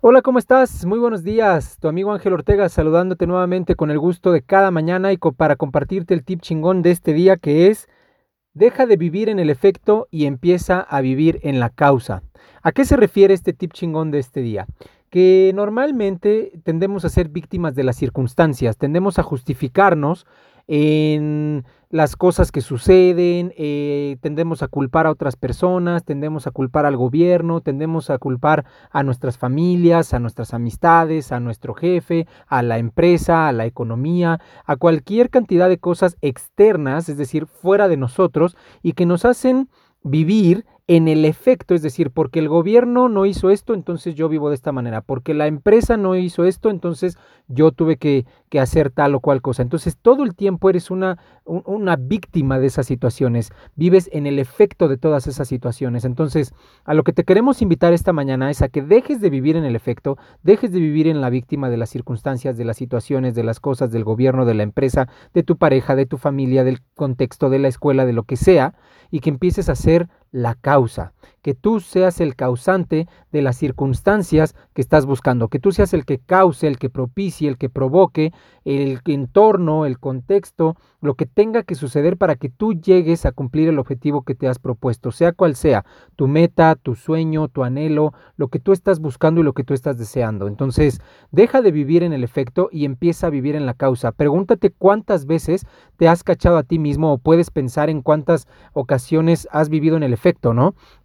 Hola, ¿cómo estás? Muy buenos días. Tu amigo Ángel Ortega saludándote nuevamente con el gusto de cada mañana y para compartirte el tip chingón de este día que es deja de vivir en el efecto y empieza a vivir en la causa. ¿A qué se refiere este tip chingón de este día? Que normalmente tendemos a ser víctimas de las circunstancias, tendemos a justificarnos en las cosas que suceden, eh, tendemos a culpar a otras personas, tendemos a culpar al gobierno, tendemos a culpar a nuestras familias, a nuestras amistades, a nuestro jefe, a la empresa, a la economía, a cualquier cantidad de cosas externas, es decir, fuera de nosotros, y que nos hacen vivir en el efecto, es decir, porque el gobierno no hizo esto, entonces yo vivo de esta manera, porque la empresa no hizo esto, entonces yo tuve que, hacer tal o cual cosa. Entonces todo el tiempo eres una, una víctima de esas situaciones, vives en el efecto de todas esas situaciones. Entonces, a lo que te queremos invitar esta mañana es a que dejes de vivir en el efecto, dejes de vivir en la víctima de las circunstancias, de las situaciones, de las cosas, del gobierno, de la empresa, de tu pareja, de tu familia, del contexto, de la escuela, de lo que sea, y que empieces a ser la causa, que tú seas el causante de las circunstancias que estás buscando, que tú seas el que cause, el que propicie, el que provoque el entorno, el contexto, lo que tenga que suceder para que tú llegues a cumplir el objetivo que te has propuesto, sea cual sea, tu meta, tu sueño, tu anhelo, lo que tú estás buscando y lo que tú estás deseando. Entonces, deja de vivir en el efecto y empieza a vivir en la causa. Pregúntate cuántas veces te has cachado a ti mismo o puedes pensar en cuántas ocasiones has vivido en el efecto,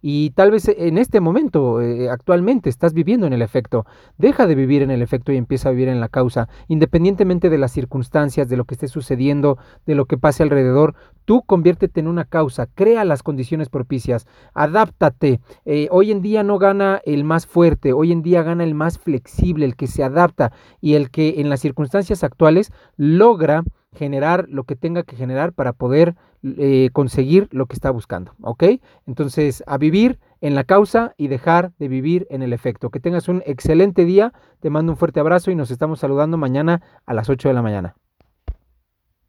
Y tal vez en este momento, eh, actualmente, estás viviendo en el efecto. Deja de vivir en el efecto y empieza a vivir en la causa, independientemente de las circunstancias, de lo que esté sucediendo, de lo que pase alrededor. Tú conviértete en una causa, crea las condiciones propicias, adáptate. Eh, hoy en día no gana el más fuerte, hoy en día gana el más flexible, el que se adapta y el que en las circunstancias actuales logra generar lo que tenga que generar para poder eh, conseguir lo que está buscando, ¿ok? Entonces, a vivir en la causa y dejar de vivir en el efecto. Que tengas un excelente día, te mando un fuerte abrazo y nos estamos saludando mañana a las 8 de la mañana.